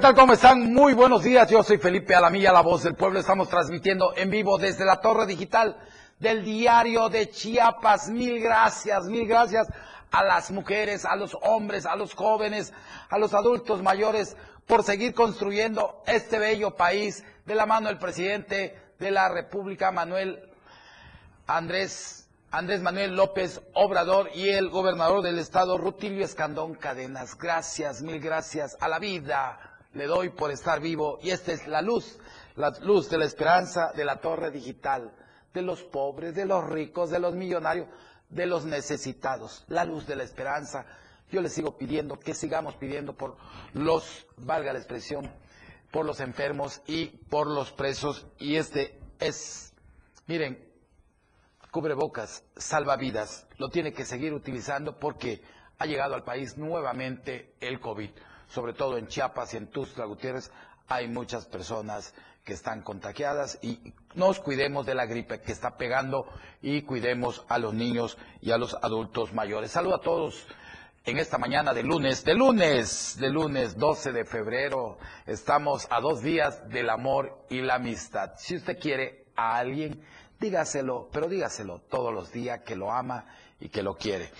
¿Cómo están? Muy buenos días. Yo soy Felipe Alamilla, la voz del pueblo. Estamos transmitiendo en vivo desde la torre digital del diario de Chiapas. Mil gracias, mil gracias a las mujeres, a los hombres, a los jóvenes, a los adultos mayores por seguir construyendo este bello país de la mano del presidente de la República, Manuel Andrés Andrés Manuel López Obrador y el gobernador del estado, Rutilio Escandón Cadenas. Gracias, mil gracias a la vida. Le doy por estar vivo y esta es la luz, la luz de la esperanza de la torre digital, de los pobres, de los ricos, de los millonarios, de los necesitados. La luz de la esperanza. Yo les sigo pidiendo que sigamos pidiendo por los, valga la expresión, por los enfermos y por los presos. Y este es, miren, cubrebocas, salvavidas, lo tiene que seguir utilizando porque ha llegado al país nuevamente el COVID. Sobre todo en Chiapas y en Tuxtla Gutiérrez hay muchas personas que están contagiadas y nos cuidemos de la gripe que está pegando y cuidemos a los niños y a los adultos mayores. Saludo a todos en esta mañana de lunes, de lunes, de lunes 12 de febrero. Estamos a dos días del amor y la amistad. Si usted quiere a alguien, dígaselo, pero dígaselo todos los días que lo ama y que lo quiere.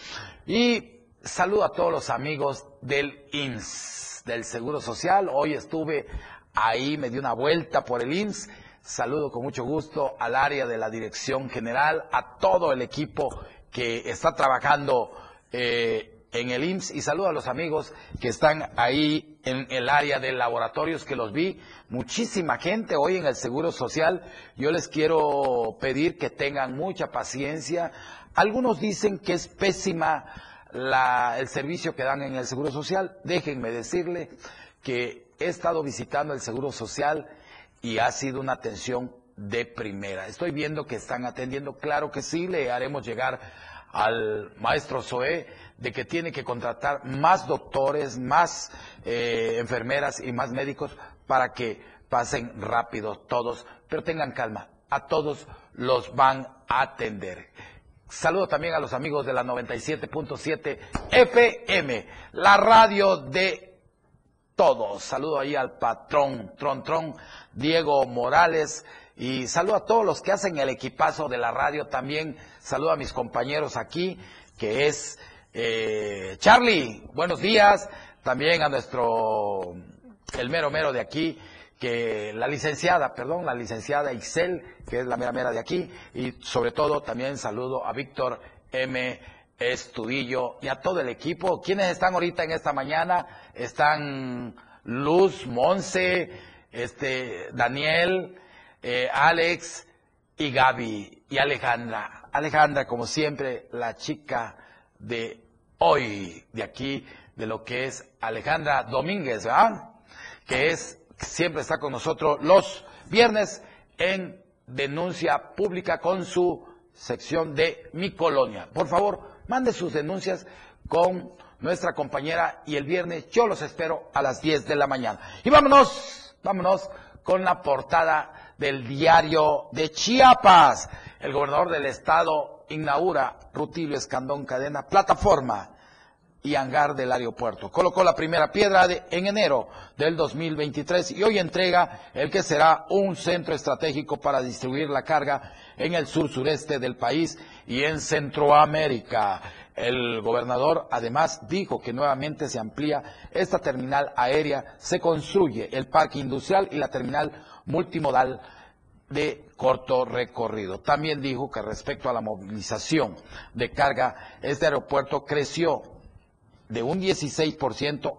Y saludo a todos los amigos del INS, del Seguro Social. Hoy estuve ahí, me di una vuelta por el INS. Saludo con mucho gusto al área de la Dirección General, a todo el equipo que está trabajando eh, en el IMSS y saludo a los amigos que están ahí en el área de laboratorios que los vi. Muchísima gente hoy en el Seguro Social. Yo les quiero pedir que tengan mucha paciencia. Algunos dicen que es pésima el servicio que dan en el Seguro Social. Déjenme decirle que he estado visitando el Seguro Social y ha sido una atención de primera. Estoy viendo que están atendiendo, claro que sí, le haremos llegar al maestro Zoé de que tiene que contratar más doctores, más eh, enfermeras y más médicos para que pasen rápido todos, pero tengan calma, a todos los van a atender. Saludo también a los amigos de la 97.7 FM, la radio de todos. Saludo ahí al patrón, Tron Tron, Diego Morales, y saludo a todos los que hacen el equipazo de la radio también. Saludo a mis compañeros aquí, que es eh, Charlie, buenos días. También a nuestro, el mero mero de aquí, que la licenciada, perdón, la licenciada Ixel, que es la mera mera de aquí. Y sobre todo también saludo a Víctor M. Estudillo y a todo el equipo. ¿Quiénes están ahorita en esta mañana? Están Luz, Monse, este, Daniel, eh, Alex y Gaby y Alejandra. Alejandra, como siempre, la chica de hoy, de aquí, de lo que es Alejandra Domínguez, ¿verdad? Que es, siempre está con nosotros los viernes en denuncia pública con su sección de Mi Colonia. Por favor, mande sus denuncias con nuestra compañera y el viernes yo los espero a las 10 de la mañana. Y vámonos, vámonos con la portada del diario de Chiapas. El gobernador del estado inaugura Rutilio Escandón Cadena, plataforma y hangar del aeropuerto. Colocó la primera piedra en enero del 2023 y hoy entrega el que será un centro estratégico para distribuir la carga en el sur sureste del país y en Centroamérica. El gobernador además dijo que nuevamente se amplía esta terminal aérea, se construye el parque industrial y la terminal multimodal de corto recorrido. También dijo que respecto a la movilización de carga, este aeropuerto creció de un 16%,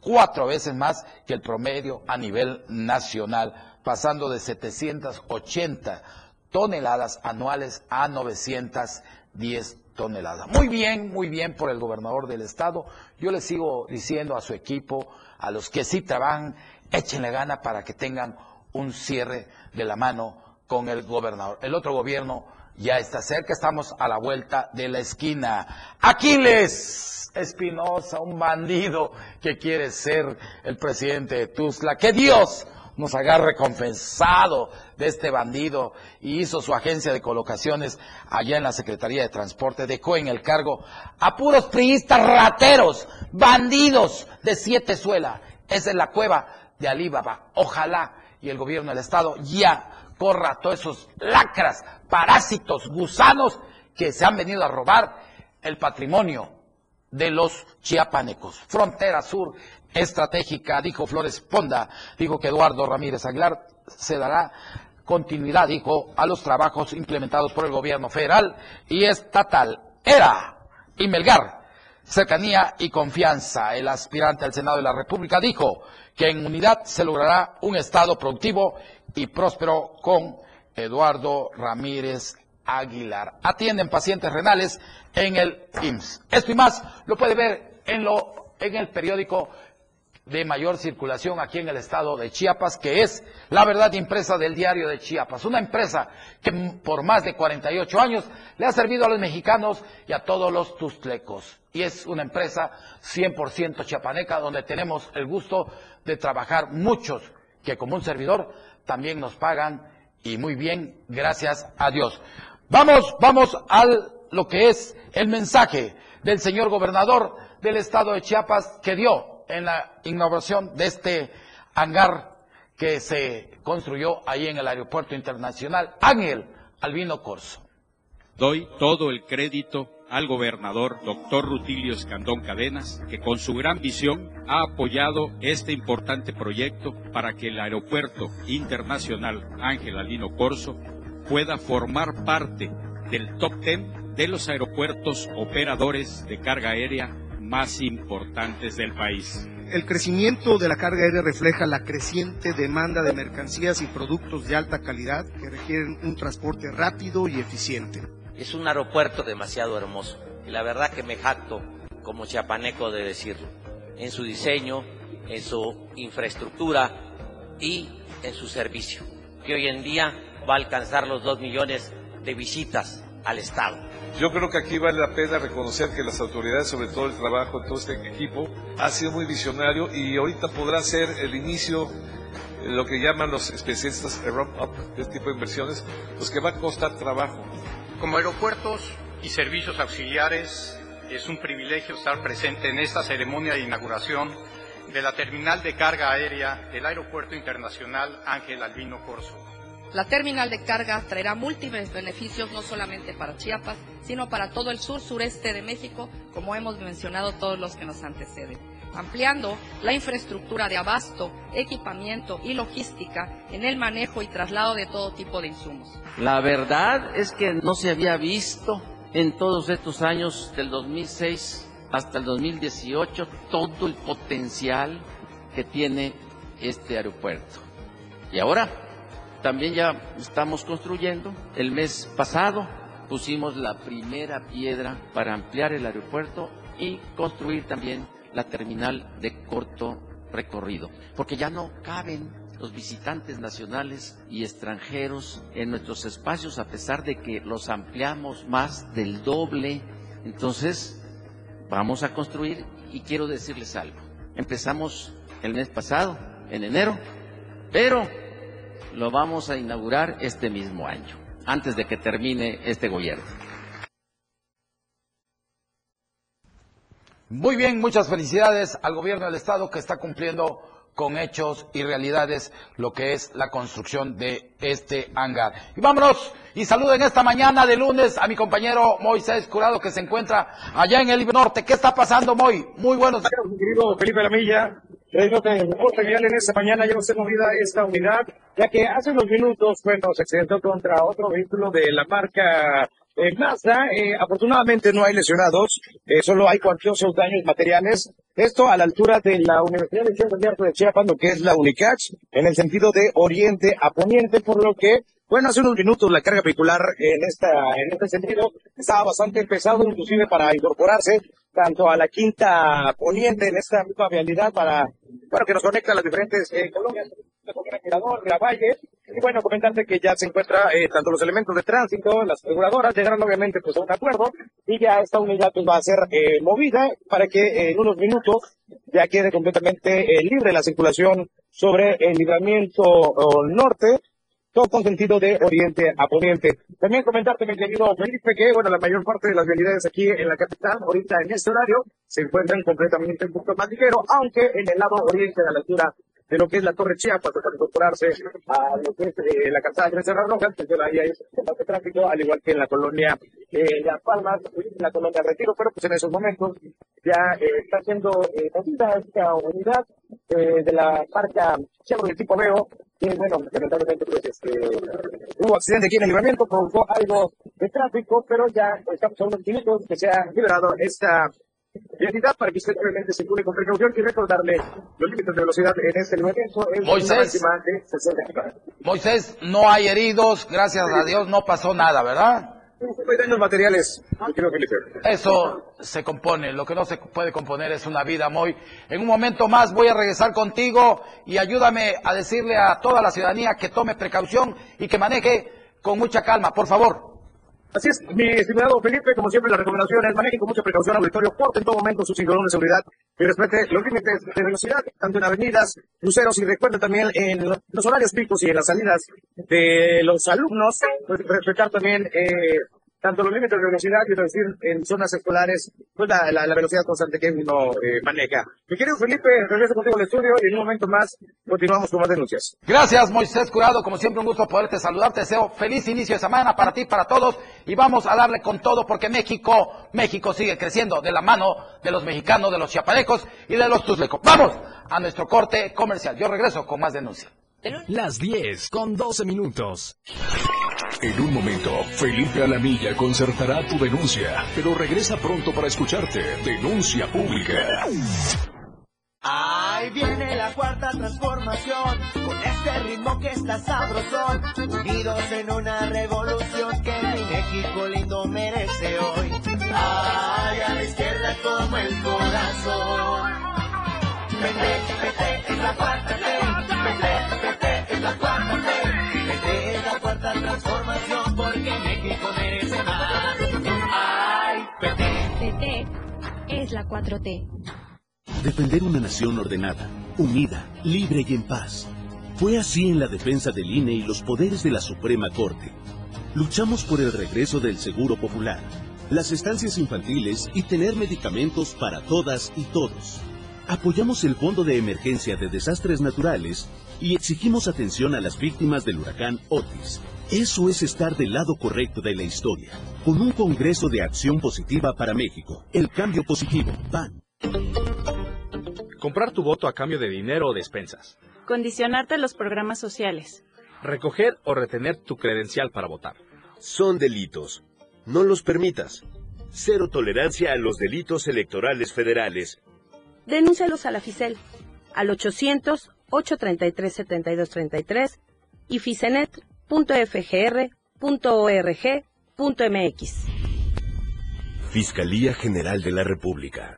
cuatro veces más que el promedio a nivel nacional, pasando de 780 toneladas anuales a 910 toneladas. Muy bien, muy bien por el gobernador del estado. Yo le sigo diciendo a su equipo, a los que sí trabajan, échenle gana para que tengan un cierre de la mano con el gobernador. El otro gobierno ya está cerca, estamos a la vuelta de la esquina. Aquiles Espinosa, un bandido que quiere ser el presidente de Tuzla. Que Dios nos agarre confesado de este bandido y hizo su agencia de colocaciones allá en la Secretaría de Transporte, dejó en el cargo a puros priistas rateros, bandidos de siete suela Esa es la cueva de Alibaba. Ojalá y el gobierno del Estado ya corra todos esos lacras, parásitos, gusanos que se han venido a robar el patrimonio de los chiapanecos. Frontera Sur estratégica, dijo Flores Ponda, dijo que Eduardo Ramírez Aguilar se dará continuidad, dijo, a los trabajos implementados por el gobierno federal y estatal. Era y Melgar, cercanía y confianza. El aspirante al Senado de la República dijo que en unidad se logrará un Estado productivo y próspero con Eduardo Ramírez Aguilar. Atienden pacientes renales en el IMSS. Esto y más lo puede ver en, lo, en el periódico de mayor circulación aquí en el estado de Chiapas, que es la verdad impresa del diario de Chiapas. Una empresa que por más de 48 años le ha servido a los mexicanos y a todos los tustlecos. Y es una empresa 100% chiapaneca donde tenemos el gusto de trabajar muchos que como un servidor también nos pagan y muy bien, gracias a Dios. Vamos, vamos a lo que es el mensaje del señor gobernador del estado de Chiapas que dio en la inauguración de este hangar que se construyó ahí en el Aeropuerto Internacional Ángel Albino Corso. Doy todo el crédito al gobernador doctor Rutilio Escandón Cadenas, que con su gran visión ha apoyado este importante proyecto para que el Aeropuerto Internacional Ángel Albino Corso pueda formar parte del top ten de los aeropuertos operadores de carga aérea más importantes del país. El crecimiento de la carga aérea refleja la creciente demanda de mercancías y productos de alta calidad que requieren un transporte rápido y eficiente. Es un aeropuerto demasiado hermoso y la verdad que me jacto como chiapaneco de decirlo, en su diseño, en su infraestructura y en su servicio, que hoy en día va a alcanzar los dos millones de visitas al Estado. Yo creo que aquí vale la pena reconocer que las autoridades, sobre todo el trabajo de todo este equipo, ha sido muy visionario y ahorita podrá ser el inicio, lo que llaman los especialistas ramp up este tipo de inversiones, los que va a costar trabajo. Como aeropuertos y servicios auxiliares, es un privilegio estar presente en esta ceremonia de inauguración de la terminal de carga aérea del Aeropuerto Internacional Ángel Albino Corso. La terminal de carga traerá múltiples beneficios no solamente para Chiapas, sino para todo el sur sureste de México, como hemos mencionado todos los que nos anteceden, ampliando la infraestructura de abasto, equipamiento y logística en el manejo y traslado de todo tipo de insumos. La verdad es que no se había visto en todos estos años del 2006 hasta el 2018 todo el potencial que tiene este aeropuerto. Y ahora también ya estamos construyendo. El mes pasado pusimos la primera piedra para ampliar el aeropuerto y construir también la terminal de corto recorrido, porque ya no caben los visitantes nacionales y extranjeros en nuestros espacios a pesar de que los ampliamos más del doble. Entonces, vamos a construir y quiero decirles algo. Empezamos el mes pasado, en enero, pero lo vamos a inaugurar este mismo año, antes de que termine este gobierno. Muy bien, muchas felicidades al gobierno del Estado que está cumpliendo con hechos y realidades lo que es la construcción de este hangar. Y vámonos y saluden esta mañana de lunes a mi compañero Moisés Curado que se encuentra allá en el Norte. ¿Qué está pasando, Moy? Muy buenos días. Felipe Lamilla, en esta mañana movida esta unidad, ya que hace unos minutos, se contra otro vehículo de la marca eh, Mazda. Eh, afortunadamente no hay lesionados, eh, solo hay cuantiosos daños materiales. Esto a la altura de la Universidad de Ciencias de Chiapas, lo que es la UNICACH, en el sentido de oriente a poniente, por lo que bueno, hace unos minutos la carga vehicular en esta, en este sentido estaba bastante pesado, inclusive para incorporarse tanto a la quinta poniente en esta misma vialidad para, bueno, que nos conecta a las diferentes eh, colonias, la Valle. Y bueno, comentarte que ya se encuentra eh, tanto los elementos de tránsito, las reguladoras, llegaron obviamente pues a un acuerdo y ya esta unidad pues, va a ser eh, movida para que eh, en unos minutos ya quede completamente libre la circulación sobre el libramiento norte todo con sentido de oriente a poniente. También comentarte, mi querido Felipe, que bueno, la mayor parte de las vialidades aquí en la capital, ahorita en este horario, se encuentran completamente en punto más ligero, aunque en el lado oriente, a la altura de lo que es la Torre Chiapas, para incorporarse a lo que es eh, la calzada de Cerrar Rojas, pues ahí hay bastante tráfico, al igual que en la colonia eh, Las Palmas, en la colonia Retiro, pero pues en esos momentos ya eh, está siendo eh, esta unidad eh, de la marca Chevrolet tipo Veo, que bueno, lamentablemente pues este, hubo accidente aquí en el libramiento, provocó algo de tráfico, pero ya estamos a unos minutos que se ha liberado esta vialidad para que usted realmente circule con precaución y recordarle los límites de velocidad en este libramiento es Moisés. una de 60 kilómetros. Moisés, no hay heridos, gracias a Dios no pasó nada, ¿verdad? Hay daños materiales. Eso se compone, lo que no se puede componer es una vida, Moy. En un momento más voy a regresar contigo y ayúdame a decirle a toda la ciudadanía que tome precaución y que maneje con mucha calma, por favor. Así es, mi estimado Felipe, como siempre la recomendación es manejen con mucha precaución auditorio, porte en todo momento su cinturón de seguridad y respete los límites de velocidad, tanto en avenidas, cruceros y recuerden también en los horarios picos y en las salidas de los alumnos, pues, respetar también eh, tanto los límites de velocidad y decir en zonas escolares, pues la, la, la velocidad constante que uno eh, maneja. Mi querido Felipe, regreso contigo al estudio y en un momento más continuamos con más denuncias. Gracias, Moisés Curado. Como siempre, un gusto poderte saludar. Te deseo feliz inicio de semana para ti, para todos. Y vamos a darle con todo porque México, México sigue creciendo de la mano de los mexicanos, de los chiapanecos y de los tuzlecos. Vamos a nuestro corte comercial. Yo regreso con más denuncias. Las 10 con 12 minutos. En un momento, Felipe Alamilla concertará tu denuncia, pero regresa pronto para escucharte. Denuncia pública. Ahí viene la cuarta transformación, con este ritmo que está sabrosón, unidos en una revolución que mi México lindo merece hoy. Ay, a la izquierda como el corazón. Vete, vete, es la cuarta transformación, porque México merece más. Ay, vete. PT es la 4T. Defender una nación ordenada, unida, libre y en paz. Fue así en la defensa del INE y los poderes de la Suprema Corte. Luchamos por el regreso del Seguro Popular, las estancias infantiles y tener medicamentos para todas y todos. Apoyamos el Fondo de Emergencia de Desastres Naturales y exigimos atención a las víctimas del huracán Otis. Eso es estar del lado correcto de la historia, con un Congreso de Acción Positiva para México. El cambio positivo, PAN. Comprar tu voto a cambio de dinero o despensas. Condicionarte a los programas sociales. Recoger o retener tu credencial para votar. Son delitos. No los permitas. Cero tolerancia a los delitos electorales federales. Denúncialos a la FICEL al 800-833-7233 y ficenet.fgr.org.mx. Fiscalía General de la República.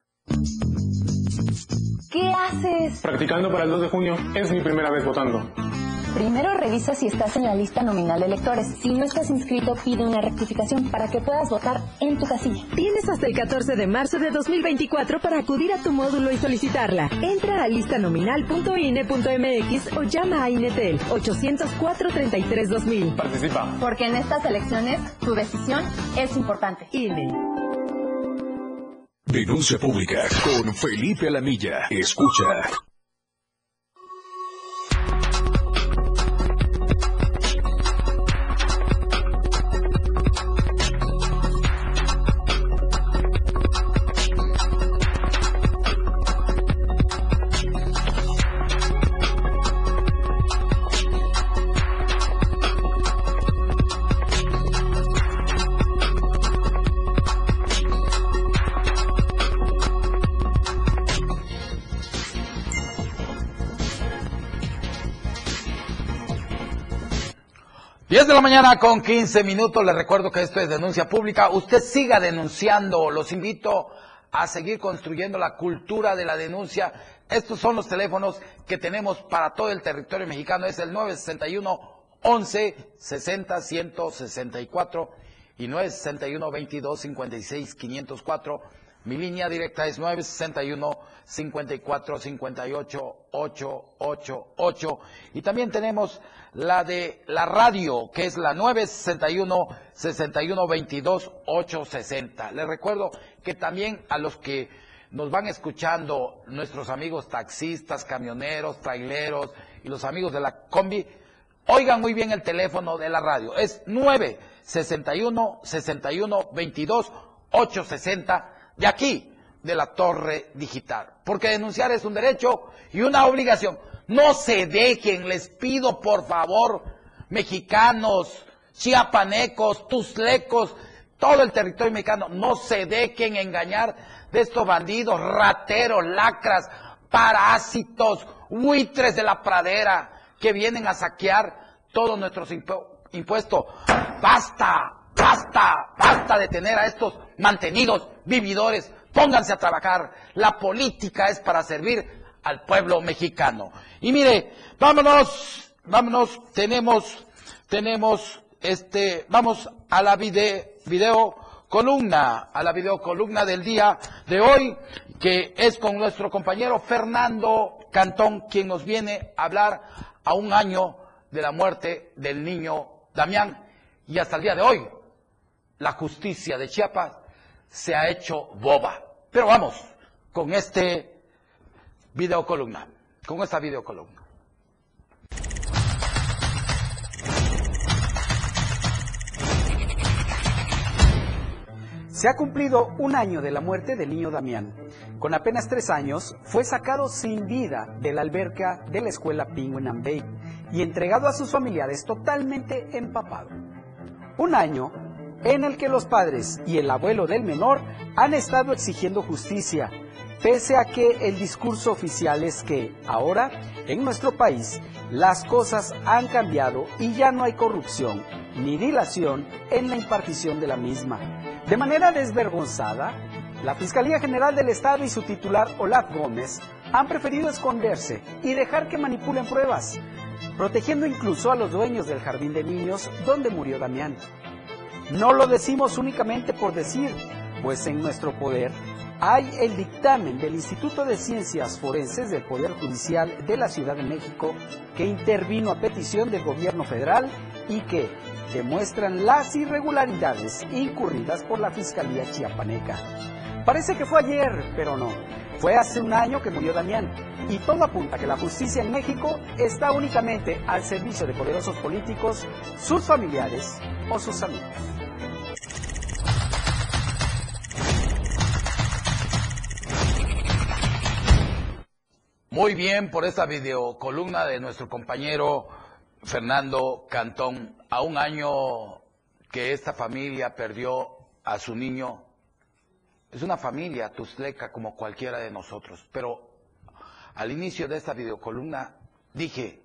¿Qué haces? Practicando para el 2 de junio. Es mi primera vez votando. Primero revisa si estás en la lista nominal de electores. Si no estás inscrito, pide una rectificación para que puedas votar en tu casilla. Tienes hasta el 14 de marzo de 2024 para acudir a tu módulo y solicitarla. Entra a listanominal.ine.mx o llama a Inetel 804-33-2000. Participa. Porque en estas elecciones tu decisión es importante. INE. Denuncia pública con Felipe Alamilla. Escucha. Diez de la mañana con 15 minutos. Les recuerdo que esto es denuncia pública. Usted siga denunciando. Los invito a seguir construyendo la cultura de la denuncia. Estos son los teléfonos que tenemos para todo el territorio mexicano. Es el 961 11 60 164 y 961 22 56 504. Mi línea directa es 961 54 58 888 y también tenemos la de la radio que es la 961 61 22 860. Les recuerdo que también a los que nos van escuchando nuestros amigos taxistas, camioneros, traileros y los amigos de la combi, oigan muy bien el teléfono de la radio. Es 961 61 22 860 de aquí, de la torre digital. Porque denunciar es un derecho y una obligación. No se dejen, les pido por favor, mexicanos, chiapanecos, tuslecos, todo el territorio mexicano, no se dejen engañar de estos bandidos, rateros, lacras, parásitos, buitres de la pradera que vienen a saquear todos nuestros impuestos. Basta, basta, basta de tener a estos mantenidos vividores. Pónganse a trabajar. La política es para servir al pueblo mexicano. Y mire, vámonos, vámonos, tenemos, tenemos, este, vamos a la video, video columna, a la videocolumna del día de hoy, que es con nuestro compañero Fernando Cantón, quien nos viene a hablar a un año de la muerte del niño Damián. Y hasta el día de hoy, la justicia de Chiapas se ha hecho boba. Pero vamos con este videocolumna, con esta videocolumna. Se ha cumplido un año de la muerte del niño Damián. Con apenas tres años, fue sacado sin vida de la alberca de la escuela Penguin Bay y entregado a sus familiares totalmente empapado. Un año en el que los padres y el abuelo del menor han estado exigiendo justicia, pese a que el discurso oficial es que ahora, en nuestro país, las cosas han cambiado y ya no hay corrupción ni dilación en la impartición de la misma. De manera desvergonzada, la Fiscalía General del Estado y su titular Olaf Gómez han preferido esconderse y dejar que manipulen pruebas, protegiendo incluso a los dueños del jardín de niños donde murió Damián. No lo decimos únicamente por decir, pues en nuestro poder hay el dictamen del Instituto de Ciencias Forenses del Poder Judicial de la Ciudad de México que intervino a petición del gobierno federal y que demuestran las irregularidades incurridas por la Fiscalía Chiapaneca. Parece que fue ayer, pero no. Fue hace un año que murió Damián y todo apunta que la justicia en México está únicamente al servicio de poderosos políticos, sus familiares o sus amigos. Muy bien por esta videocolumna de nuestro compañero Fernando Cantón. A un año que esta familia perdió a su niño, es una familia tusleca como cualquiera de nosotros, pero al inicio de esta videocolumna dije,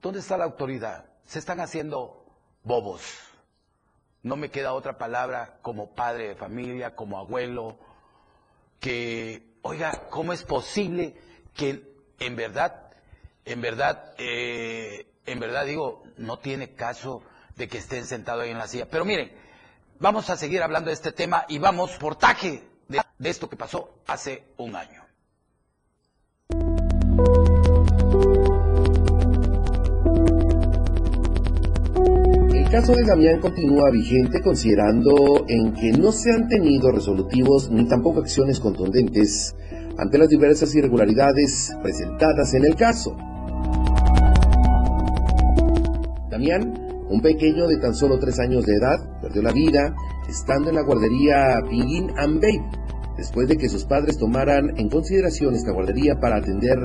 ¿dónde está la autoridad? Se están haciendo bobos. No me queda otra palabra como padre de familia, como abuelo, que, oiga, ¿cómo es posible que en verdad, en verdad, eh, en verdad digo, no tiene caso de que estén sentados ahí en la silla. Pero miren, vamos a seguir hablando de este tema y vamos por taje de, de esto que pasó hace un año. El caso de Damián continúa vigente considerando en que no se han tenido resolutivos ni tampoco acciones contundentes ante las diversas irregularidades presentadas en el caso. Damián, un pequeño de tan solo tres años de edad, perdió la vida estando en la guardería Pinguín and Babe, después de que sus padres tomaran en consideración esta guardería para atender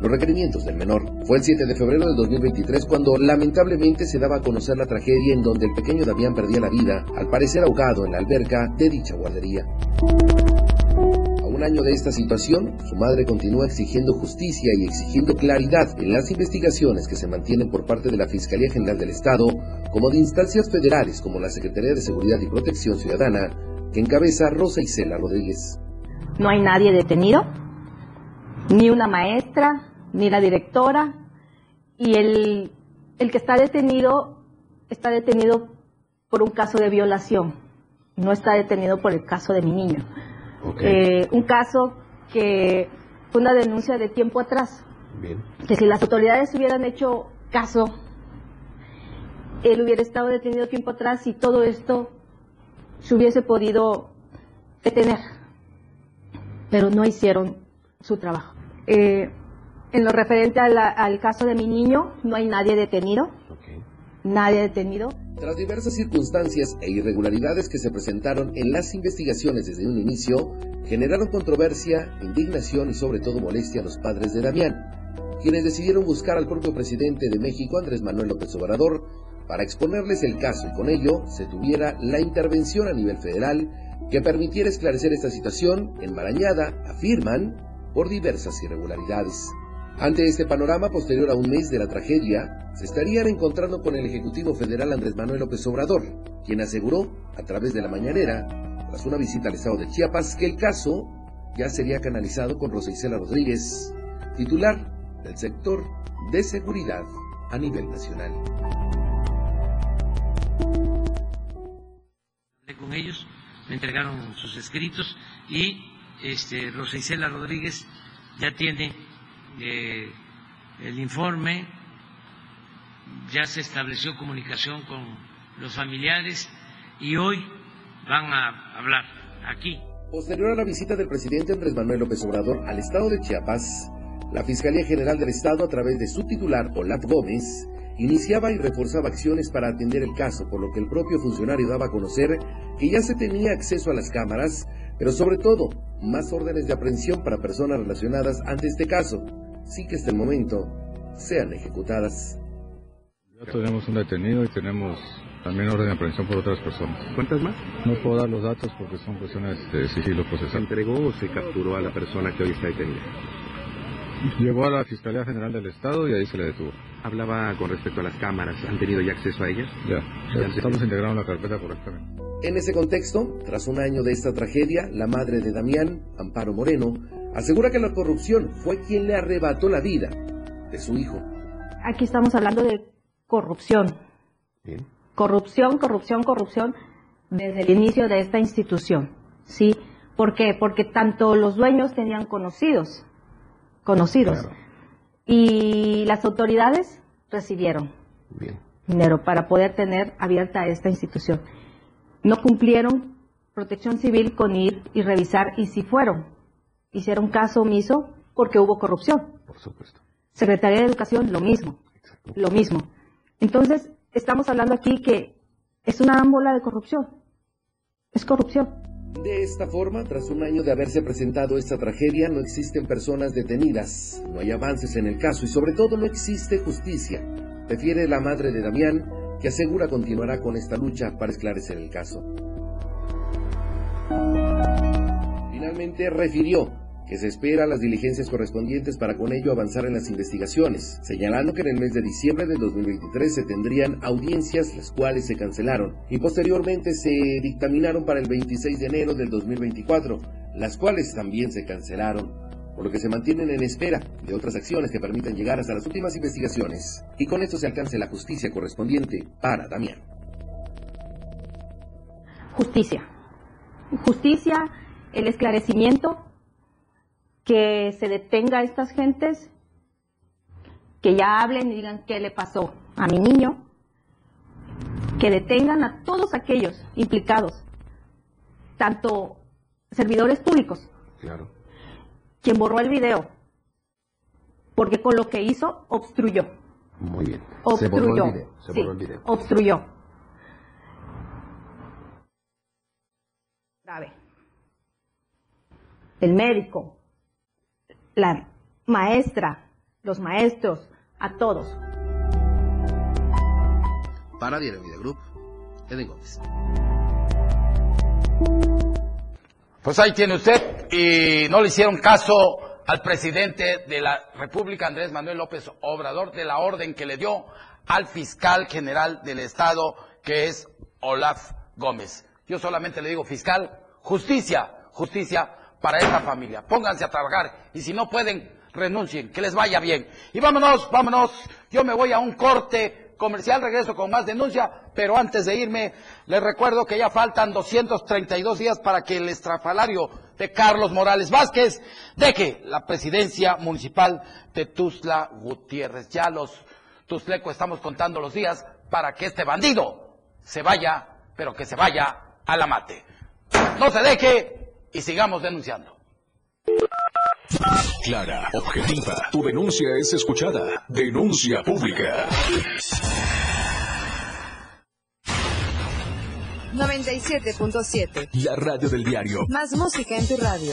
los requerimientos del menor. Fue el 7 de febrero de 2023 cuando lamentablemente se daba a conocer la tragedia en donde el pequeño Damián perdía la vida, al parecer ahogado en la alberca de dicha guardería. Año de esta situación, su madre continúa exigiendo justicia y exigiendo claridad en las investigaciones que se mantienen por parte de la Fiscalía General del Estado, como de instancias federales como la Secretaría de Seguridad y Protección Ciudadana, que encabeza Rosa Isela Rodríguez. No hay nadie detenido, ni una maestra, ni la directora, y el, el que está detenido está detenido por un caso de violación, no está detenido por el caso de mi niño. Eh, un caso que fue una denuncia de tiempo atrás. Que si las autoridades hubieran hecho caso, él hubiera estado detenido tiempo atrás y todo esto se hubiese podido detener. Pero no hicieron su trabajo. Eh, en lo referente la- al caso de mi niño, no hay nadie detenido. Nadie detenido. Tras diversas circunstancias e irregularidades que se presentaron en las investigaciones desde un inicio, generaron controversia, indignación y sobre todo molestia a los padres de Damián, quienes decidieron buscar al propio presidente de México, Andrés Manuel López Obrador, para exponerles el caso y con ello se tuviera la intervención a nivel federal que permitiera esclarecer esta situación enmarañada, afirman, por diversas irregularidades. Ante este panorama, posterior a un mes de la tragedia, se estarían encontrando con el Ejecutivo Federal Andrés Manuel López Obrador, quien aseguró, a través de la mañanera, tras una visita al estado de Chiapas, que el caso ya sería canalizado con Rosa Isela Rodríguez, titular del sector de seguridad a nivel nacional. con ellos, me entregaron sus escritos y este, Rosa Isela Rodríguez ya tiene el informe, ya se estableció comunicación con los familiares y hoy van a hablar aquí. Posterior a la visita del presidente Andrés Manuel López Obrador al estado de Chiapas, la Fiscalía General del Estado, a través de su titular, Olaf Gómez, iniciaba y reforzaba acciones para atender el caso, por lo que el propio funcionario daba a conocer que ya se tenía acceso a las cámaras, pero sobre todo, más órdenes de aprehensión para personas relacionadas ante este caso, sin que hasta el momento sean ejecutadas. Ya tenemos un detenido y tenemos también orden de aprehensión por otras personas. ¿Cuántas más? No puedo dar los datos porque son cuestiones de sigilo procesal. ¿Se entregó o se capturó a la persona que hoy está detenida? Llegó a la Fiscalía General del Estado y ahí se le detuvo. Hablaba con respecto a las cámaras. ¿Han tenido ya acceso a ellas? Ya, ya estamos integrando la carpeta correctamente. En ese contexto, tras un año de esta tragedia, la madre de Damián, Amparo Moreno, asegura que la corrupción fue quien le arrebató la vida de su hijo. Aquí estamos hablando de corrupción. Corrupción, corrupción, corrupción desde el inicio de esta institución. ¿Sí? ¿Por qué? Porque tanto los dueños tenían conocidos, conocidos, y las autoridades recibieron dinero para poder tener abierta esta institución. No cumplieron protección civil con ir y revisar, y si fueron, hicieron caso omiso porque hubo corrupción. Por supuesto. Secretaría de Educación, lo mismo, lo mismo. Entonces, estamos hablando aquí que es una ámbola de corrupción. Es corrupción. De esta forma, tras un año de haberse presentado esta tragedia, no existen personas detenidas, no hay avances en el caso y sobre todo no existe justicia, refiere la madre de Damián, que asegura continuará con esta lucha para esclarecer el caso. Finalmente refirió que se espera las diligencias correspondientes para con ello avanzar en las investigaciones, señalando que en el mes de diciembre del 2023 se tendrían audiencias, las cuales se cancelaron, y posteriormente se dictaminaron para el 26 de enero del 2024, las cuales también se cancelaron, por lo que se mantienen en espera de otras acciones que permitan llegar hasta las últimas investigaciones, y con esto se alcance la justicia correspondiente para Damián. Justicia. Justicia, el esclarecimiento, que se detenga a estas gentes, que ya hablen y digan qué le pasó a mi niño, que detengan a todos aquellos implicados, tanto servidores públicos, Claro. Quien borró el video, porque con lo que hizo obstruyó, Muy bien. Se obstruyó, borró el video. Se sí, borró el video. obstruyó. Grave. El médico, la maestra, los maestros, a todos. Para Diario Media Group, Gómez. Pues ahí tiene usted, y no le hicieron caso al presidente de la República, Andrés Manuel López Obrador, de la orden que le dio al fiscal general del Estado, que es Olaf Gómez. Yo solamente le digo, fiscal, justicia, justicia para esta familia. Pónganse a trabajar y si no pueden, renuncien, que les vaya bien. Y vámonos, vámonos. Yo me voy a un corte comercial, regreso con más denuncia, pero antes de irme, les recuerdo que ya faltan 232 días para que el estrafalario de Carlos Morales Vázquez deje la presidencia municipal de Tuzla Gutiérrez. Ya los Tuzleco estamos contando los días para que este bandido se vaya, pero que se vaya a la mate. No se deje y sigamos denunciando. Clara, objetiva. Tu denuncia es escuchada. Denuncia pública. 97.7. La radio del diario. Más música en tu radio.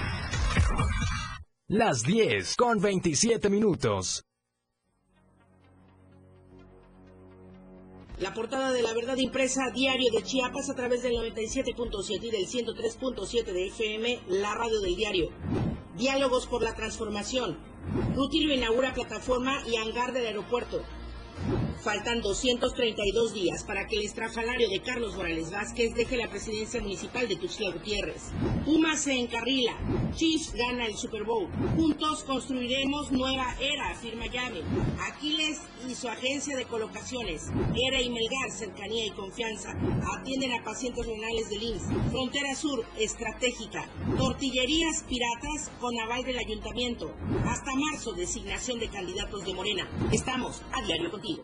Las 10 con 27 minutos. La portada de la verdad impresa diario de Chiapas a través del 97.7 y del 103.7 de FM, la radio del diario. Diálogos por la transformación. Rutilio inaugura plataforma y hangar del aeropuerto. Faltan 232 días para que el estrafalario de Carlos Morales Vázquez deje la presidencia municipal de Tuxtla Gutiérrez. Puma se encarrila. Chiefs gana el Super Bowl. Juntos construiremos nueva era, afirma Llame. Aquiles y su agencia de colocaciones. Era y Melgar, cercanía y confianza. Atienden a pacientes renales del IMSS. Frontera Sur, estratégica. Tortillerías piratas con aval del ayuntamiento. Hasta marzo, designación de candidatos de Morena. Estamos a diario contigo.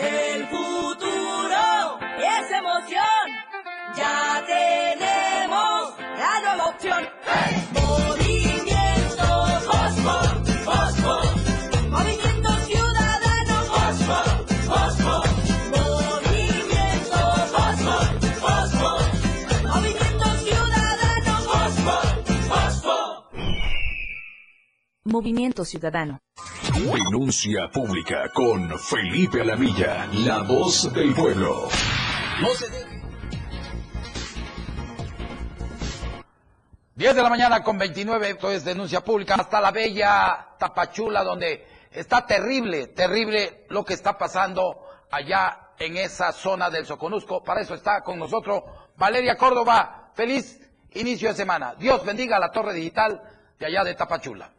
El Movimiento Ciudadano. Denuncia pública con Felipe Alamilla, la voz del pueblo. No se deje. 10 de la mañana con 29, esto es denuncia pública, hasta la bella Tapachula, donde está terrible, terrible lo que está pasando allá en esa zona del Soconusco. Para eso está con nosotros Valeria Córdoba. Feliz inicio de semana. Dios bendiga a la torre digital de allá de Tapachula.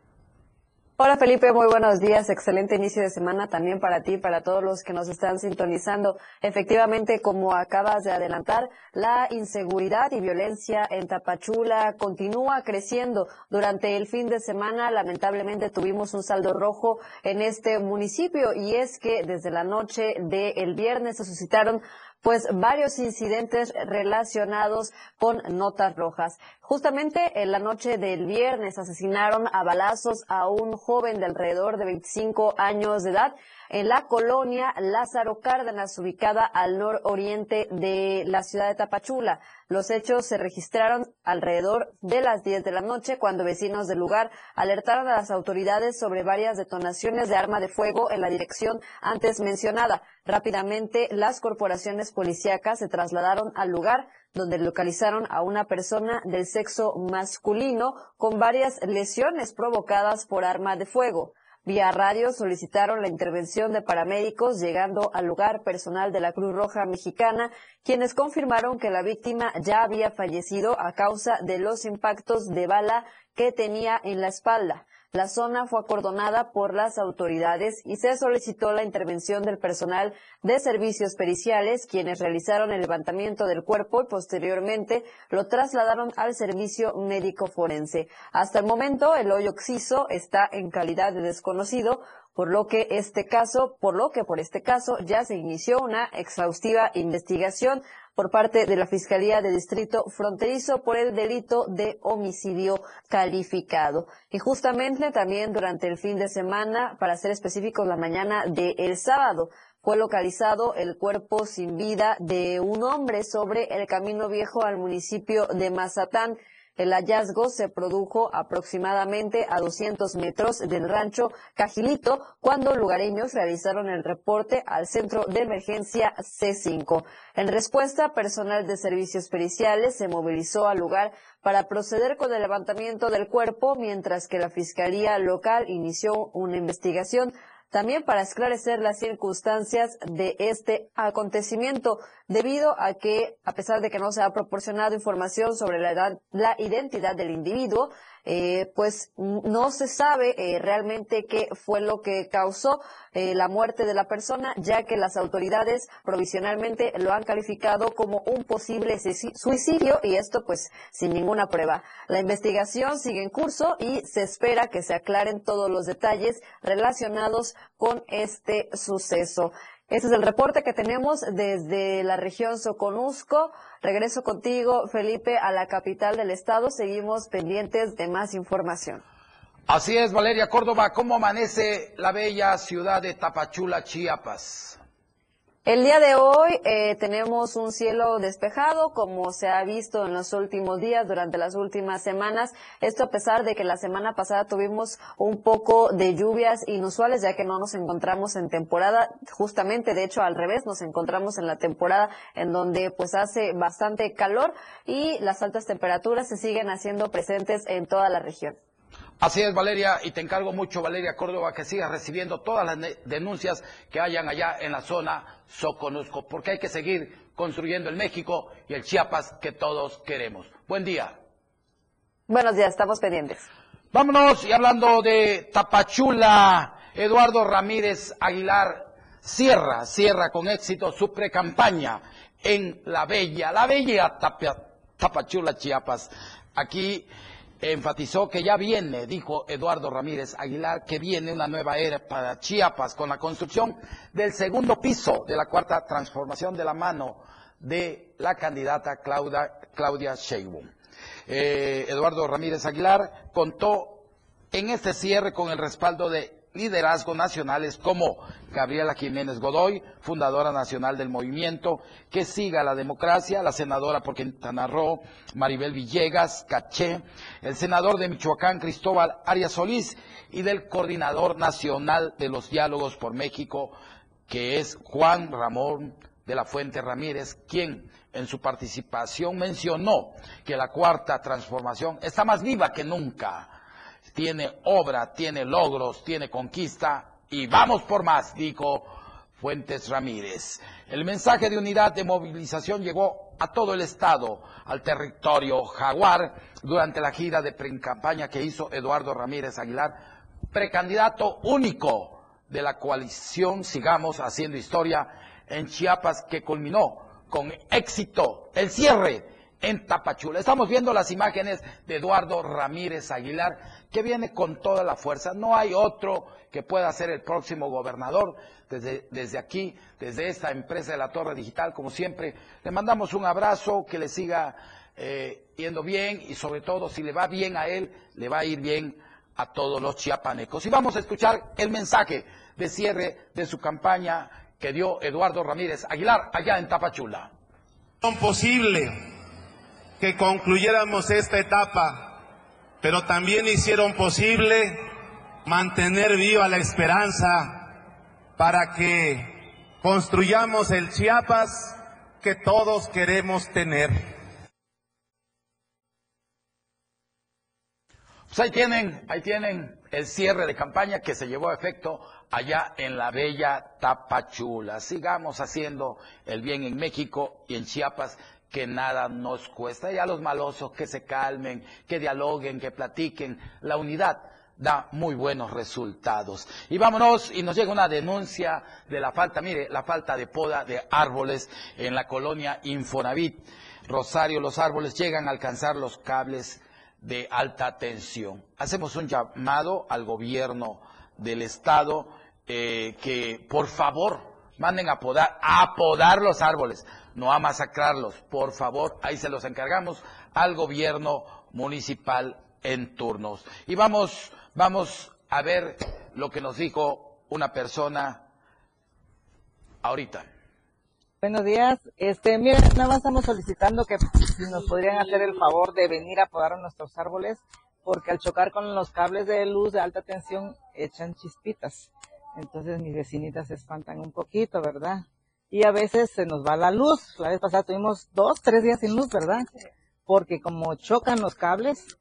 Hola Felipe, muy buenos días. Excelente inicio de semana también para ti, para todos los que nos están sintonizando. Efectivamente, como acabas de adelantar, la inseguridad y violencia en Tapachula continúa creciendo. Durante el fin de semana, lamentablemente, tuvimos un saldo rojo en este municipio y es que desde la noche del viernes se suscitaron pues varios incidentes relacionados con notas rojas. Justamente en la noche del viernes asesinaron a balazos a un joven de alrededor de 25 años de edad en la colonia Lázaro Cárdenas, ubicada al nororiente de la ciudad de Tapachula. Los hechos se registraron alrededor de las 10 de la noche cuando vecinos del lugar alertaron a las autoridades sobre varias detonaciones de arma de fuego en la dirección antes mencionada. Rápidamente, las corporaciones policíacas se trasladaron al lugar donde localizaron a una persona del sexo masculino con varias lesiones provocadas por arma de fuego. Vía radio solicitaron la intervención de paramédicos, llegando al lugar personal de la Cruz Roja Mexicana, quienes confirmaron que la víctima ya había fallecido a causa de los impactos de bala que tenía en la espalda. La zona fue acordonada por las autoridades y se solicitó la intervención del personal de servicios periciales, quienes realizaron el levantamiento del cuerpo y posteriormente lo trasladaron al servicio médico forense. Hasta el momento, el hoyo oxiso está en calidad de desconocido, por lo que este caso, por lo que por este caso ya se inició una exhaustiva investigación por parte de la Fiscalía de Distrito Fronterizo por el delito de homicidio calificado. Y justamente también durante el fin de semana, para ser específicos, la mañana del el sábado, fue localizado el cuerpo sin vida de un hombre sobre el camino viejo al municipio de Mazatán. El hallazgo se produjo aproximadamente a 200 metros del rancho Cajilito cuando lugareños realizaron el reporte al centro de emergencia C5. En respuesta, personal de servicios periciales se movilizó al lugar para proceder con el levantamiento del cuerpo, mientras que la Fiscalía local inició una investigación también para esclarecer las circunstancias de este acontecimiento, debido a que, a pesar de que no se ha proporcionado información sobre la, edad, la identidad del individuo, eh, pues no se sabe eh, realmente qué fue lo que causó eh, la muerte de la persona, ya que las autoridades provisionalmente lo han calificado como un posible suicidio y esto pues sin ninguna prueba. La investigación sigue en curso y se espera que se aclaren todos los detalles relacionados con este suceso. Este es el reporte que tenemos desde la región Soconusco. Regreso contigo, Felipe, a la capital del estado. Seguimos pendientes de más información. Así es, Valeria Córdoba. ¿Cómo amanece la bella ciudad de Tapachula, Chiapas? El día de hoy eh, tenemos un cielo despejado, como se ha visto en los últimos días, durante las últimas semanas. Esto a pesar de que la semana pasada tuvimos un poco de lluvias inusuales, ya que no nos encontramos en temporada, justamente, de hecho, al revés, nos encontramos en la temporada en donde pues hace bastante calor y las altas temperaturas se siguen haciendo presentes en toda la región. Así es, Valeria, y te encargo mucho, Valeria Córdoba, que sigas recibiendo todas las denuncias que hayan allá en la zona Soconusco, porque hay que seguir construyendo el México y el Chiapas que todos queremos. Buen día. Buenos días, estamos pendientes. Vámonos, y hablando de Tapachula, Eduardo Ramírez Aguilar cierra, cierra con éxito su precampaña en la bella, la bella Tapachula, Chiapas. Aquí enfatizó que ya viene, dijo Eduardo Ramírez Aguilar, que viene una nueva era para Chiapas con la construcción del segundo piso de la cuarta transformación de la mano de la candidata Claudia, Claudia Sheinbaum. Eh, Eduardo Ramírez Aguilar contó en este cierre con el respaldo de liderazgos nacionales como Gabriela Jiménez Godoy, fundadora nacional del movimiento. Que Siga la Democracia, la senadora por Quintana Roo, Maribel Villegas, Caché, el senador de Michoacán, Cristóbal Arias Solís, y del coordinador nacional de los diálogos por México, que es Juan Ramón de la Fuente Ramírez, quien en su participación mencionó que la cuarta transformación está más viva que nunca. Tiene obra, tiene logros, tiene conquista y vamos por más, dijo Fuentes Ramírez. El mensaje de unidad de movilización llegó a todo el estado, al territorio jaguar, durante la gira de pre-campaña que hizo Eduardo Ramírez Aguilar, precandidato único de la coalición Sigamos Haciendo Historia en Chiapas, que culminó con éxito el cierre en Tapachula. Estamos viendo las imágenes de Eduardo Ramírez Aguilar, que viene con toda la fuerza. No hay otro que pueda ser el próximo gobernador. Desde, desde aquí, desde esta empresa de la Torre Digital, como siempre, le mandamos un abrazo, que le siga eh, yendo bien y sobre todo, si le va bien a él, le va a ir bien a todos los chiapanecos. Y vamos a escuchar el mensaje de cierre de su campaña que dio Eduardo Ramírez Aguilar allá en Tapachula. Posible que concluyéramos esta etapa pero también hicieron posible mantener viva la esperanza para que construyamos el Chiapas que todos queremos tener. Pues ahí tienen, ahí tienen el cierre de campaña que se llevó a efecto allá en la bella Tapachula. Sigamos haciendo el bien en México y en Chiapas que nada nos cuesta. Y a los malosos que se calmen, que dialoguen, que platiquen. La unidad da muy buenos resultados. Y vámonos, y nos llega una denuncia de la falta, mire, la falta de poda de árboles en la colonia Infonavit. Rosario, los árboles llegan a alcanzar los cables de alta tensión. Hacemos un llamado al gobierno del estado eh, que por favor manden a podar, a podar los árboles, no a masacrarlos, por favor, ahí se los encargamos al gobierno municipal en turnos. Y vamos, vamos a ver lo que nos dijo una persona ahorita. Buenos días. Este, mira, nada más estamos solicitando que nos podrían hacer el favor de venir a podar nuestros árboles, porque al chocar con los cables de luz de alta tensión echan chispitas. Entonces mis vecinitas se espantan un poquito, ¿verdad? Y a veces se nos va la luz. La vez pasada tuvimos dos, tres días sin luz, ¿verdad? Porque como chocan los cables,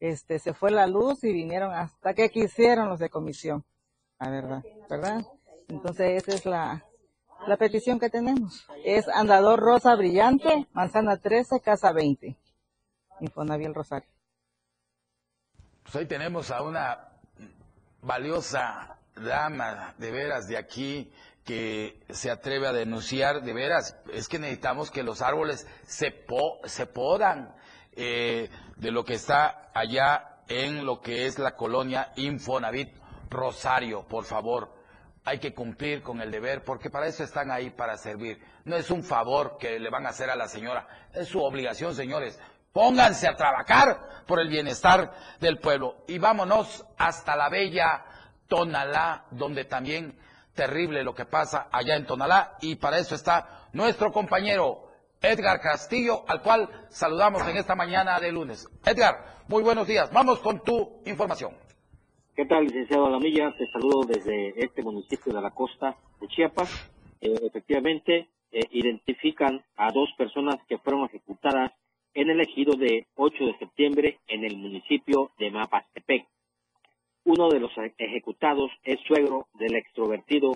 este, se fue la luz y vinieron hasta que quisieron los de comisión. La verdad, ¿verdad? Entonces esa es la, la petición que tenemos. Es Andador Rosa Brillante, Manzana 13, Casa 20. Infonaviel Rosario. Pues hoy tenemos a una valiosa dama de veras de aquí que se atreve a denunciar de veras. Es que necesitamos que los árboles se, po- se podan eh, de lo que está allá en lo que es la colonia Infonavit Rosario, por favor. Hay que cumplir con el deber porque para eso están ahí, para servir. No es un favor que le van a hacer a la señora, es su obligación, señores. Pónganse a trabajar por el bienestar del pueblo. Y vámonos hasta la bella Tonalá, donde también terrible lo que pasa allá en Tonalá. Y para eso está nuestro compañero Edgar Castillo, al cual saludamos en esta mañana de lunes. Edgar, muy buenos días. Vamos con tu información. ¿Qué tal, licenciado Alamilla? Te saludo desde este municipio de la costa de Chiapas. Eh, efectivamente, eh, identifican a dos personas que fueron ejecutadas en el ejido de 8 de septiembre en el municipio de Mapastepec. Uno de los ejecutados es suegro del extrovertido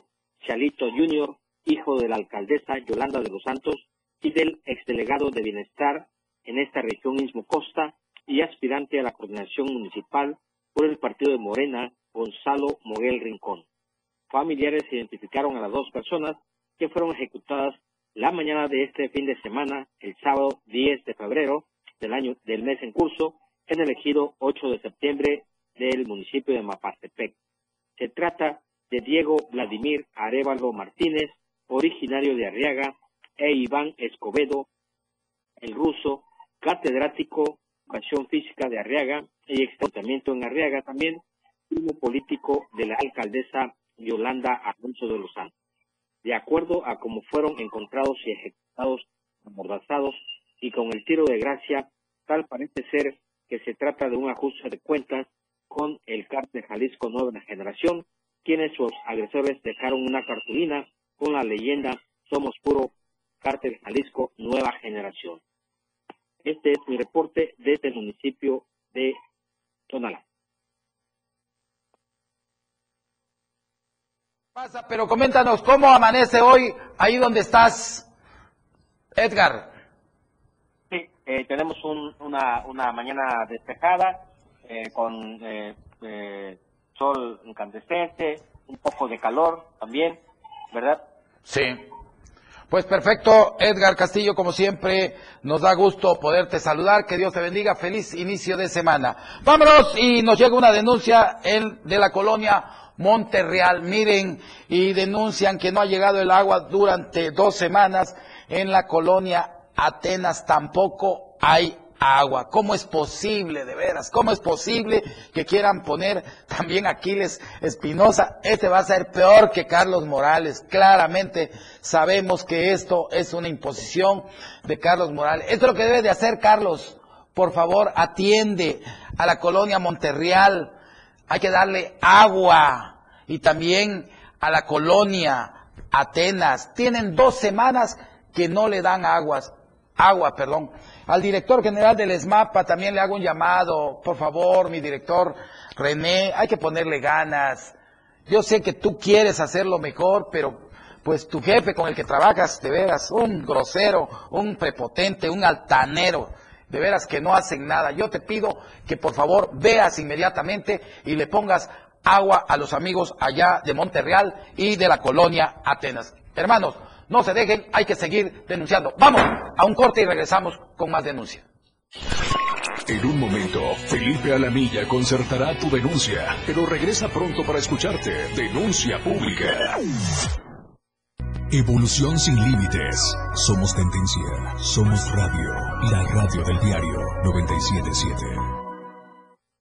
Chalito Jr., hijo de la alcaldesa Yolanda de los Santos y del exdelegado de Bienestar en esta región Istmo Costa y aspirante a la coordinación municipal por el partido de Morena, Gonzalo Moguel Rincón. Familiares identificaron a las dos personas que fueron ejecutadas la mañana de este fin de semana, el sábado 10 de febrero del año del mes en curso, en el ejido 8 de septiembre del municipio de Mapastepec. Se trata de Diego Vladimir Arevalo Martínez, originario de Arriaga, e Iván Escobedo, el ruso, catedrático de Educación Física de Arriaga y extranamiento en Arriaga también, primo político de la alcaldesa Yolanda Alonso de los Santos. De acuerdo a cómo fueron encontrados y ejecutados, amordazados y con el tiro de gracia, tal parece ser que se trata de un ajuste de cuentas con el cártel Jalisco Nueva Generación, quienes sus agresores dejaron una cartulina con la leyenda Somos puro cártel Jalisco Nueva Generación. Este es mi reporte desde el municipio de Tonalá. Pasa, pero coméntanos cómo amanece hoy ahí donde estás, Edgar. Sí, eh, tenemos un- una, una mañana despejada, eh, con eh, eh, sol incandescente, un poco de calor también, ¿verdad? Sí. Pues perfecto, Edgar Castillo, como siempre, nos da gusto poderte saludar. Que Dios te bendiga. Feliz inicio de semana. Vámonos y nos llega una denuncia en- de la colonia Monterreal. Miren, y denuncian que no ha llegado el agua durante dos semanas. En la colonia Atenas tampoco hay agua. ¿Cómo es posible, de veras? ¿Cómo es posible que quieran poner también Aquiles Espinosa? Este va a ser peor que Carlos Morales. Claramente sabemos que esto es una imposición de Carlos Morales. Esto es lo que debe de hacer Carlos. Por favor, atiende a la colonia Monterreal. Hay que darle agua. Y también a la colonia Atenas. Tienen dos semanas que no le dan aguas, agua, perdón. Al director general del ESMAPA también le hago un llamado, por favor, mi director René, hay que ponerle ganas. Yo sé que tú quieres hacerlo mejor, pero pues tu jefe con el que trabajas, de veras, un grosero, un prepotente, un altanero. de veras que no hacen nada. Yo te pido que por favor veas inmediatamente y le pongas agua a los amigos allá de Monterreal y de la colonia Atenas. Hermanos, no se dejen, hay que seguir denunciando. Vamos a un corte y regresamos con más denuncia. En un momento, Felipe Alamilla concertará tu denuncia, pero regresa pronto para escucharte. Denuncia pública. Evolución sin límites. Somos tendencia. Somos radio. La radio del diario 977.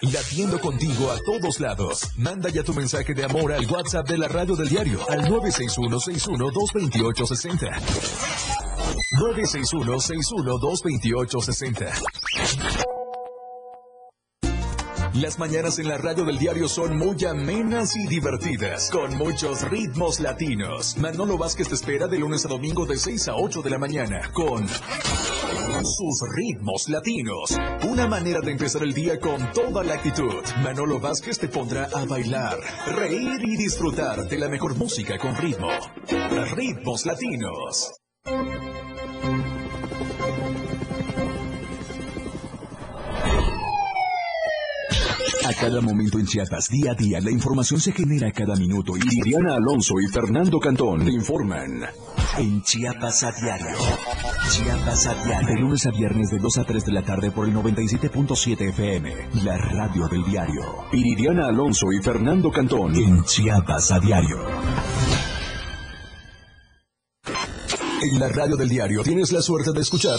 Latiendo contigo a todos lados. Manda ya tu mensaje de amor al WhatsApp de la radio del diario al 961-61-228-60. 961-61-228-60. Las mañanas en la radio del diario son muy amenas y divertidas, con muchos ritmos latinos. Manolo Vázquez te espera de lunes a domingo de 6 a 8 de la mañana con sus ritmos latinos. Una manera de empezar el día con toda la actitud. Manolo Vázquez te pondrá a bailar, reír y disfrutar de la mejor música con ritmo. Ritmos latinos. Cada momento en Chiapas, día a día, la información se genera cada minuto y Alonso y Fernando Cantón te informan en Chiapas a diario. Chiapas a diario. De lunes a viernes de 2 a 3 de la tarde por el 97.7 FM, la radio del diario. Iridiana Alonso y Fernando Cantón en Chiapas a diario. En la radio del diario tienes la suerte de escuchar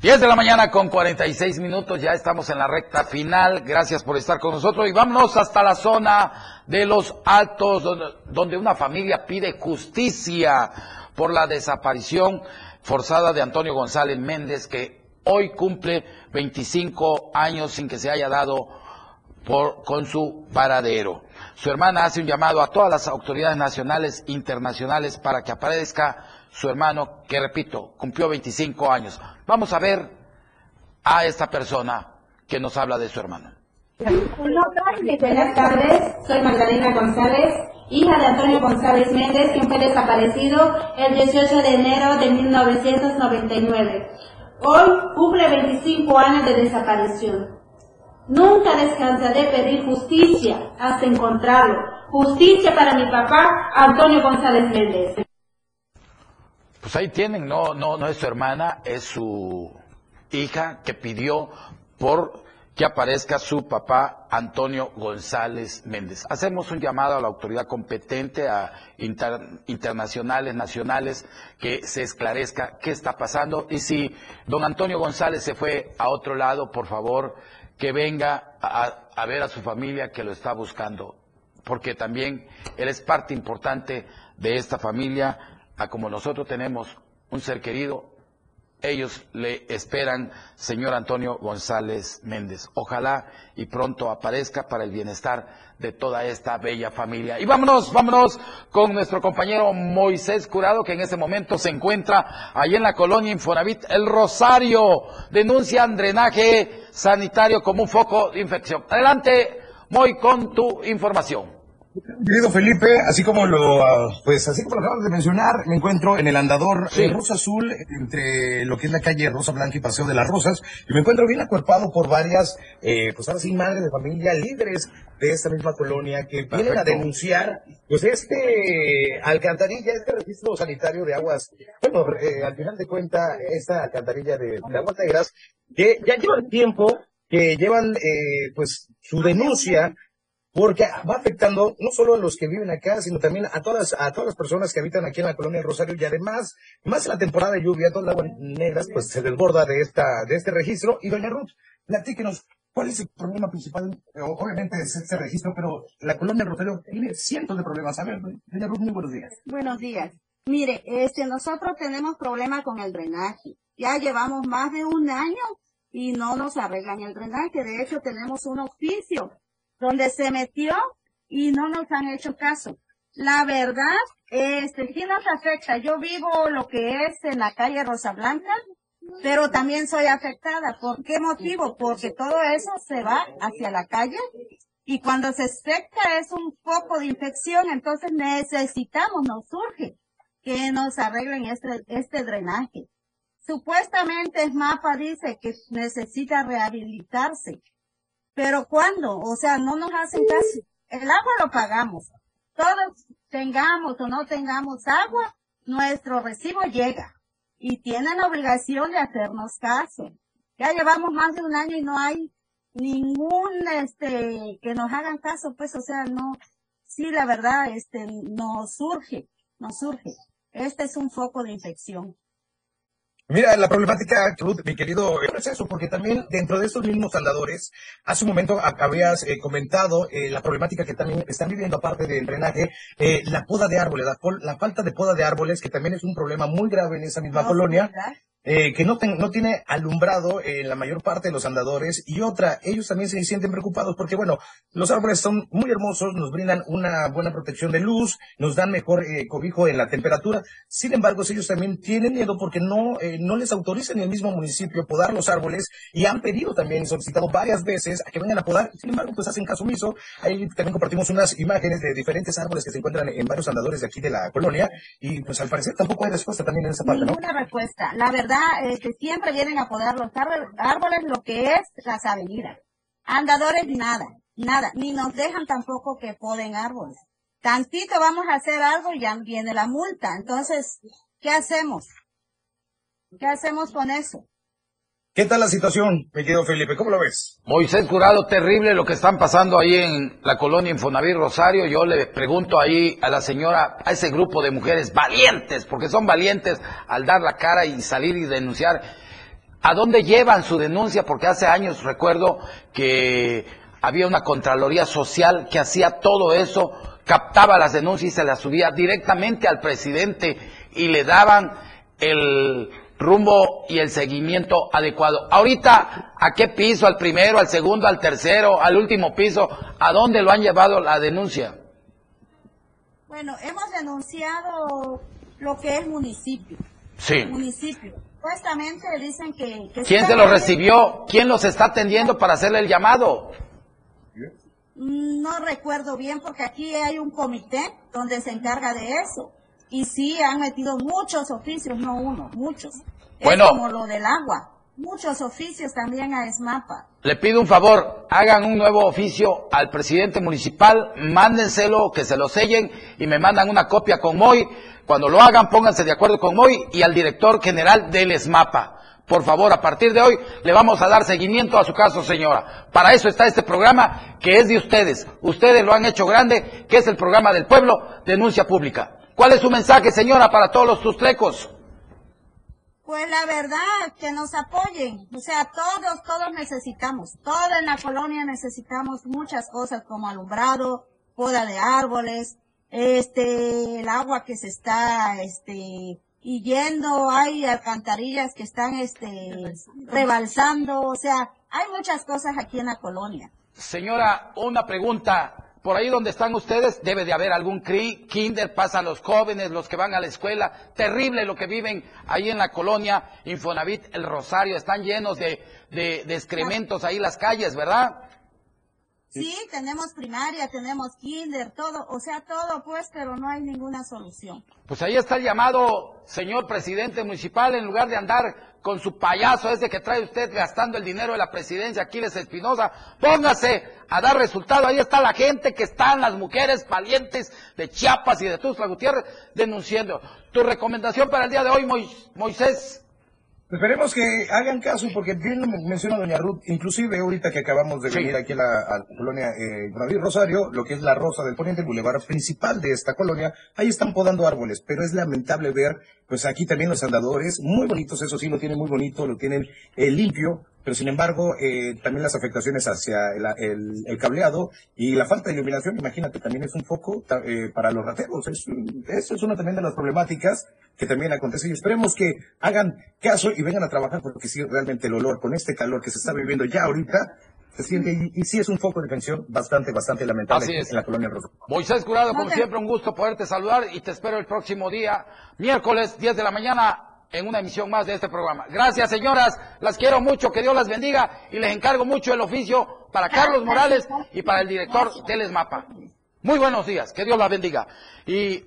Diez de la mañana con 46 minutos, ya estamos en la recta final. Gracias por estar con nosotros y vámonos hasta la zona de los altos, donde, donde una familia pide justicia por la desaparición forzada de Antonio González Méndez, que hoy cumple 25 años sin que se haya dado por, con su paradero. Su hermana hace un llamado a todas las autoridades nacionales e internacionales para que aparezca su hermano, que repito, cumplió 25 años. Vamos a ver a esta persona que nos habla de su hermano. Buenas tardes, soy Magdalena González, hija de Antonio González Méndez, quien fue desaparecido el 18 de enero de 1999. Hoy cumple 25 años de desaparición. Nunca descansaré de pedir justicia hasta encontrarlo. Justicia para mi papá, Antonio González Méndez. Pues ahí tienen, no, no, no es su hermana, es su hija que pidió por que aparezca su papá Antonio González Méndez. Hacemos un llamado a la autoridad competente, a inter- internacionales, nacionales, que se esclarezca qué está pasando y si don Antonio González se fue a otro lado, por favor, que venga a ver a su familia que lo está buscando, porque también él es parte importante de esta familia, a como nosotros tenemos un ser querido, ellos le esperan, señor Antonio González Méndez. Ojalá y pronto aparezca para el bienestar de toda esta bella familia. Y vámonos, vámonos con nuestro compañero Moisés Curado, que en este momento se encuentra allí en la colonia Infonavit El Rosario. Denuncian drenaje sanitario como un foco de infección. Adelante, Moy, con tu información. Querido Felipe, así como lo, pues así como lo acabas de mencionar, me encuentro en el andador Sí. eh, Rosa Azul, entre lo que es la calle Rosa Blanca y Paseo de las Rosas, y me encuentro bien acuerpado por varias, eh, pues ahora sí, madres de familia, líderes de esta misma colonia, que vienen a Perfecto. denunciar, pues este alcantarilla, este registro sanitario de aguas, bueno, eh, al final de cuenta, esta alcantarilla de, de aguas negras, que ya llevan tiempo, que llevan, eh, pues, su denuncia, porque va afectando no solo a los que viven acá, sino también a todas, a todas las personas que habitan aquí en la colonia Rosario y además, más en la temporada de lluvia, toda el agua negras, pues se desborda de esta, de este registro. Y doña Ruth, platíquenos, ¿cuál es el problema principal? Obviamente es este registro, pero la colonia Rosario tiene cientos de problemas. A ver, doña Ruth, muy buenos días. Buenos días. Mire, este, nosotros tenemos problema con el drenaje. Ya llevamos más de un año y no nos arreglan el drenaje. De hecho, tenemos un oficio donde se metió y no nos han hecho caso. La verdad, este, sí nos afecta. Yo vivo lo que es en la calle Rosa Blanca, pero también soy afectada. ¿Por qué motivo? Porque todo eso se va hacia la calle y cuando se seca es un foco de infección, entonces necesitamos, nos surge que nos arreglen este, este drenaje. Supuestamente SMAPA dice que necesita rehabilitarse, pero ¿cuándo? O sea, no nos hacen caso. El agua lo pagamos. Todos tengamos o no tengamos agua, nuestro recibo llega y tienen la obligación de hacernos caso. Ya llevamos más de un año y no hay ningún, este, que nos hagan caso, pues, o sea, no, sí, la verdad, este, nos surge, nos surge. Este es un foco de infección. Mira, la problemática, Ruth, mi querido, es eso, porque también dentro de estos mismos andadores, hace un momento ha- habías eh, comentado eh, la problemática que también están viviendo, aparte del drenaje, eh, la poda de árboles, la, la falta de poda de árboles, que también es un problema muy grave en esa misma No, colonia. ¿verdad? Eh, que no, ten- no tiene alumbrado en la mayor parte de los andadores y otra, ellos también se sienten preocupados porque bueno, los árboles son muy hermosos, nos brindan una buena protección de luz, nos dan mejor eh, cobijo en la temperatura, sin embargo ellos también tienen miedo porque no, eh, no les autorizan el mismo municipio podar los árboles y han pedido también, solicitado varias veces a que vengan a podar, sin embargo pues hacen caso omiso, ahí también compartimos unas imágenes de diferentes árboles que se encuentran en varios andadores de aquí de la colonia y pues al parecer tampoco hay respuesta también en esa parte, ¿no? Ninguna respuesta. La verdad, este, siempre vienen a podar los árboles, lo que es las avenidas. Andadores, nada, nada. Ni nos dejan tampoco que poden árboles. Tantito vamos a hacer algo y ya viene la multa. Entonces, ¿qué hacemos? ¿Qué hacemos con eso? ¿Qué tal la situación, mi querido Felipe? ¿Cómo lo ves? Moisés Jurado, terrible lo que están pasando ahí en la colonia Infonavit Rosario. Yo le pregunto ahí a la señora, a ese grupo de mujeres valientes, porque son valientes al dar la cara y salir y denunciar. ¿A dónde llevan su denuncia? Porque hace años recuerdo que había una Contraloría Social que hacía todo eso, captaba las denuncias y se las subía directamente al presidente y le daban el rumbo y el seguimiento adecuado. Ahorita, ¿a qué piso? ¿Al primero, al segundo, al tercero, al último piso? ¿A dónde lo han llevado la denuncia? Bueno, hemos denunciado lo que es municipio. Sí. Municipio. Supuestamente dicen que... que ¿Quién se lo hay- recibió? ¿Quién los está atendiendo para hacerle el llamado? No recuerdo bien porque aquí hay un comité donde se encarga de eso. Y sí, han metido muchos oficios, no uno, muchos. Bueno. Es como lo del agua. Muchos oficios también a ESMAPA. Le pido un favor, hagan un nuevo oficio al presidente municipal, mándenselo, que se lo sellen y me mandan una copia con Moy. Cuando lo hagan, pónganse de acuerdo con Moy y al director general del ESMAPA, Por favor, a partir de hoy le vamos a dar seguimiento a su caso, señora. Para eso está este programa que es de ustedes. Ustedes lo han hecho grande, que es el programa del pueblo, denuncia pública. ¿Cuál es su mensaje, señora, para todos los tustrecos? Pues la verdad, que nos apoyen. O sea, todos, todos necesitamos. Toda en la colonia necesitamos muchas cosas como alumbrado, poda de árboles, este, el agua que se está, este, yendo, hay alcantarillas que están, este, rebalsando. O sea, hay muchas cosas aquí en la colonia. Señora, una pregunta. Por ahí donde están ustedes debe de haber algún cri- kinder, pasan los jóvenes, los que van a la escuela. Terrible lo que viven ahí en la colonia Infonavit, el Rosario. Están llenos de, de, de excrementos ahí las calles, ¿verdad? Sí, tenemos primaria, tenemos kinder, todo, o sea, todo pues, pero no hay ninguna solución. Pues ahí está el llamado, señor presidente municipal, en lugar de andar con su payaso ese que trae usted gastando el dinero de la presidencia, Aquiles Espinosa, póngase a dar resultado. Ahí está la gente que están, las mujeres valientes de Chiapas y de Tuxtla Gutiérrez, denunciando. Tu recomendación para el día de hoy, Mois- Moisés. Esperemos que hagan caso, porque bien lo menciona doña Ruth, inclusive ahorita que acabamos de Sí. venir aquí a la, a la colonia eh, David Rosario, lo que es la Rosa del Poniente, el bulevar principal de esta colonia, ahí están podando árboles, pero es lamentable ver, pues aquí también los andadores, muy bonitos, eso sí, lo tienen muy bonito, lo tienen eh, limpio, pero sin embargo, eh, también las afectaciones hacia el, el- cableado y la falta de iluminación, imagínate, también es un foco eh, para los rateros. Es, eso es una también de las problemáticas que también acontece y esperemos que hagan caso y vengan a trabajar porque sí, realmente el olor con este calor que se está viviendo ya ahorita se siente y, y sí es un foco de tensión bastante, bastante lamentable Así aquí es. en la colonia Rosa. Moisés Curado, como siempre, un gusto poderte saludar y te espero el próximo día, miércoles, 10 de la mañana, en una emisión más de este programa. Gracias, señoras, las quiero mucho, que Dios las bendiga y les encargo mucho el oficio para Carlos Morales y para el director del ESMAPA. Muy buenos días, que Dios las bendiga. Y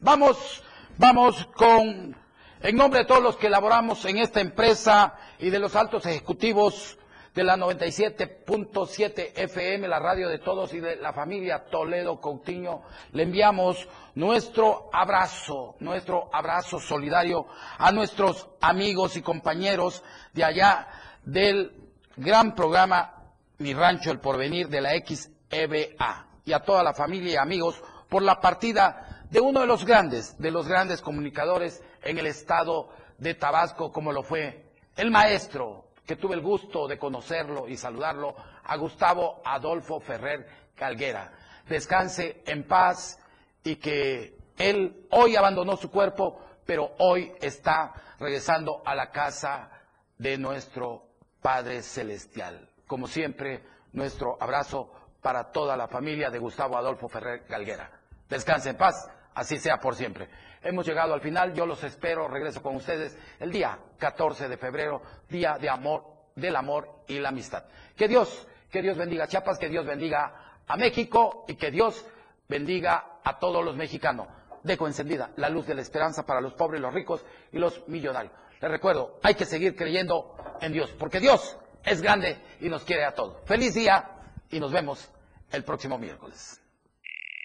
vamos, vamos con, en nombre de todos los que elaboramos en esta empresa y de los altos ejecutivos de la 97.7 FM, la radio de todos y de la familia Toledo Coutinho, le enviamos nuestro abrazo, nuestro abrazo solidario a nuestros amigos y compañeros de allá del gran programa Mi Rancho El Porvenir de la XEBA y a toda la familia y amigos por la partida de uno de los grandes, de los grandes comunicadores en el estado de Tabasco, como lo fue el maestro, que tuve el gusto de conocerlo y saludarlo, a Gustavo Adolfo Ferrer Calguera. Descanse en paz y que él hoy abandonó su cuerpo, pero hoy está regresando a la casa de nuestro Padre Celestial. Como siempre, nuestro abrazo para toda la familia de Gustavo Adolfo Ferrer Galguera. Descanse en paz, así sea por siempre. Hemos llegado al final, yo los espero, regreso con ustedes el día 14 de febrero, día de amor, del amor y la amistad. Que Dios, que Dios bendiga a Chiapas, que Dios bendiga a México y que Dios bendiga a todos los mexicanos. Dejo encendida la luz de la esperanza para los pobres, los ricos y los millonarios. Les recuerdo, hay que seguir creyendo en Dios, porque Dios es grande y nos quiere a todos. Feliz día y nos vemos el próximo miércoles.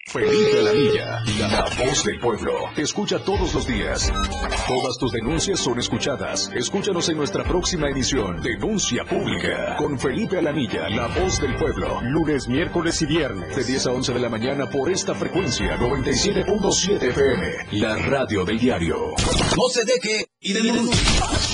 Felipe Alamilla, la voz del pueblo. Te escucha todos los días. Todas tus denuncias son escuchadas. Escúchanos en nuestra próxima emisión, Denuncia Pública, con Felipe Alamilla, la voz del pueblo. Lunes, miércoles y viernes, de 10 a 11 de la mañana por esta frecuencia, 97.7 FM, la radio del diario. No se deje y denuncie.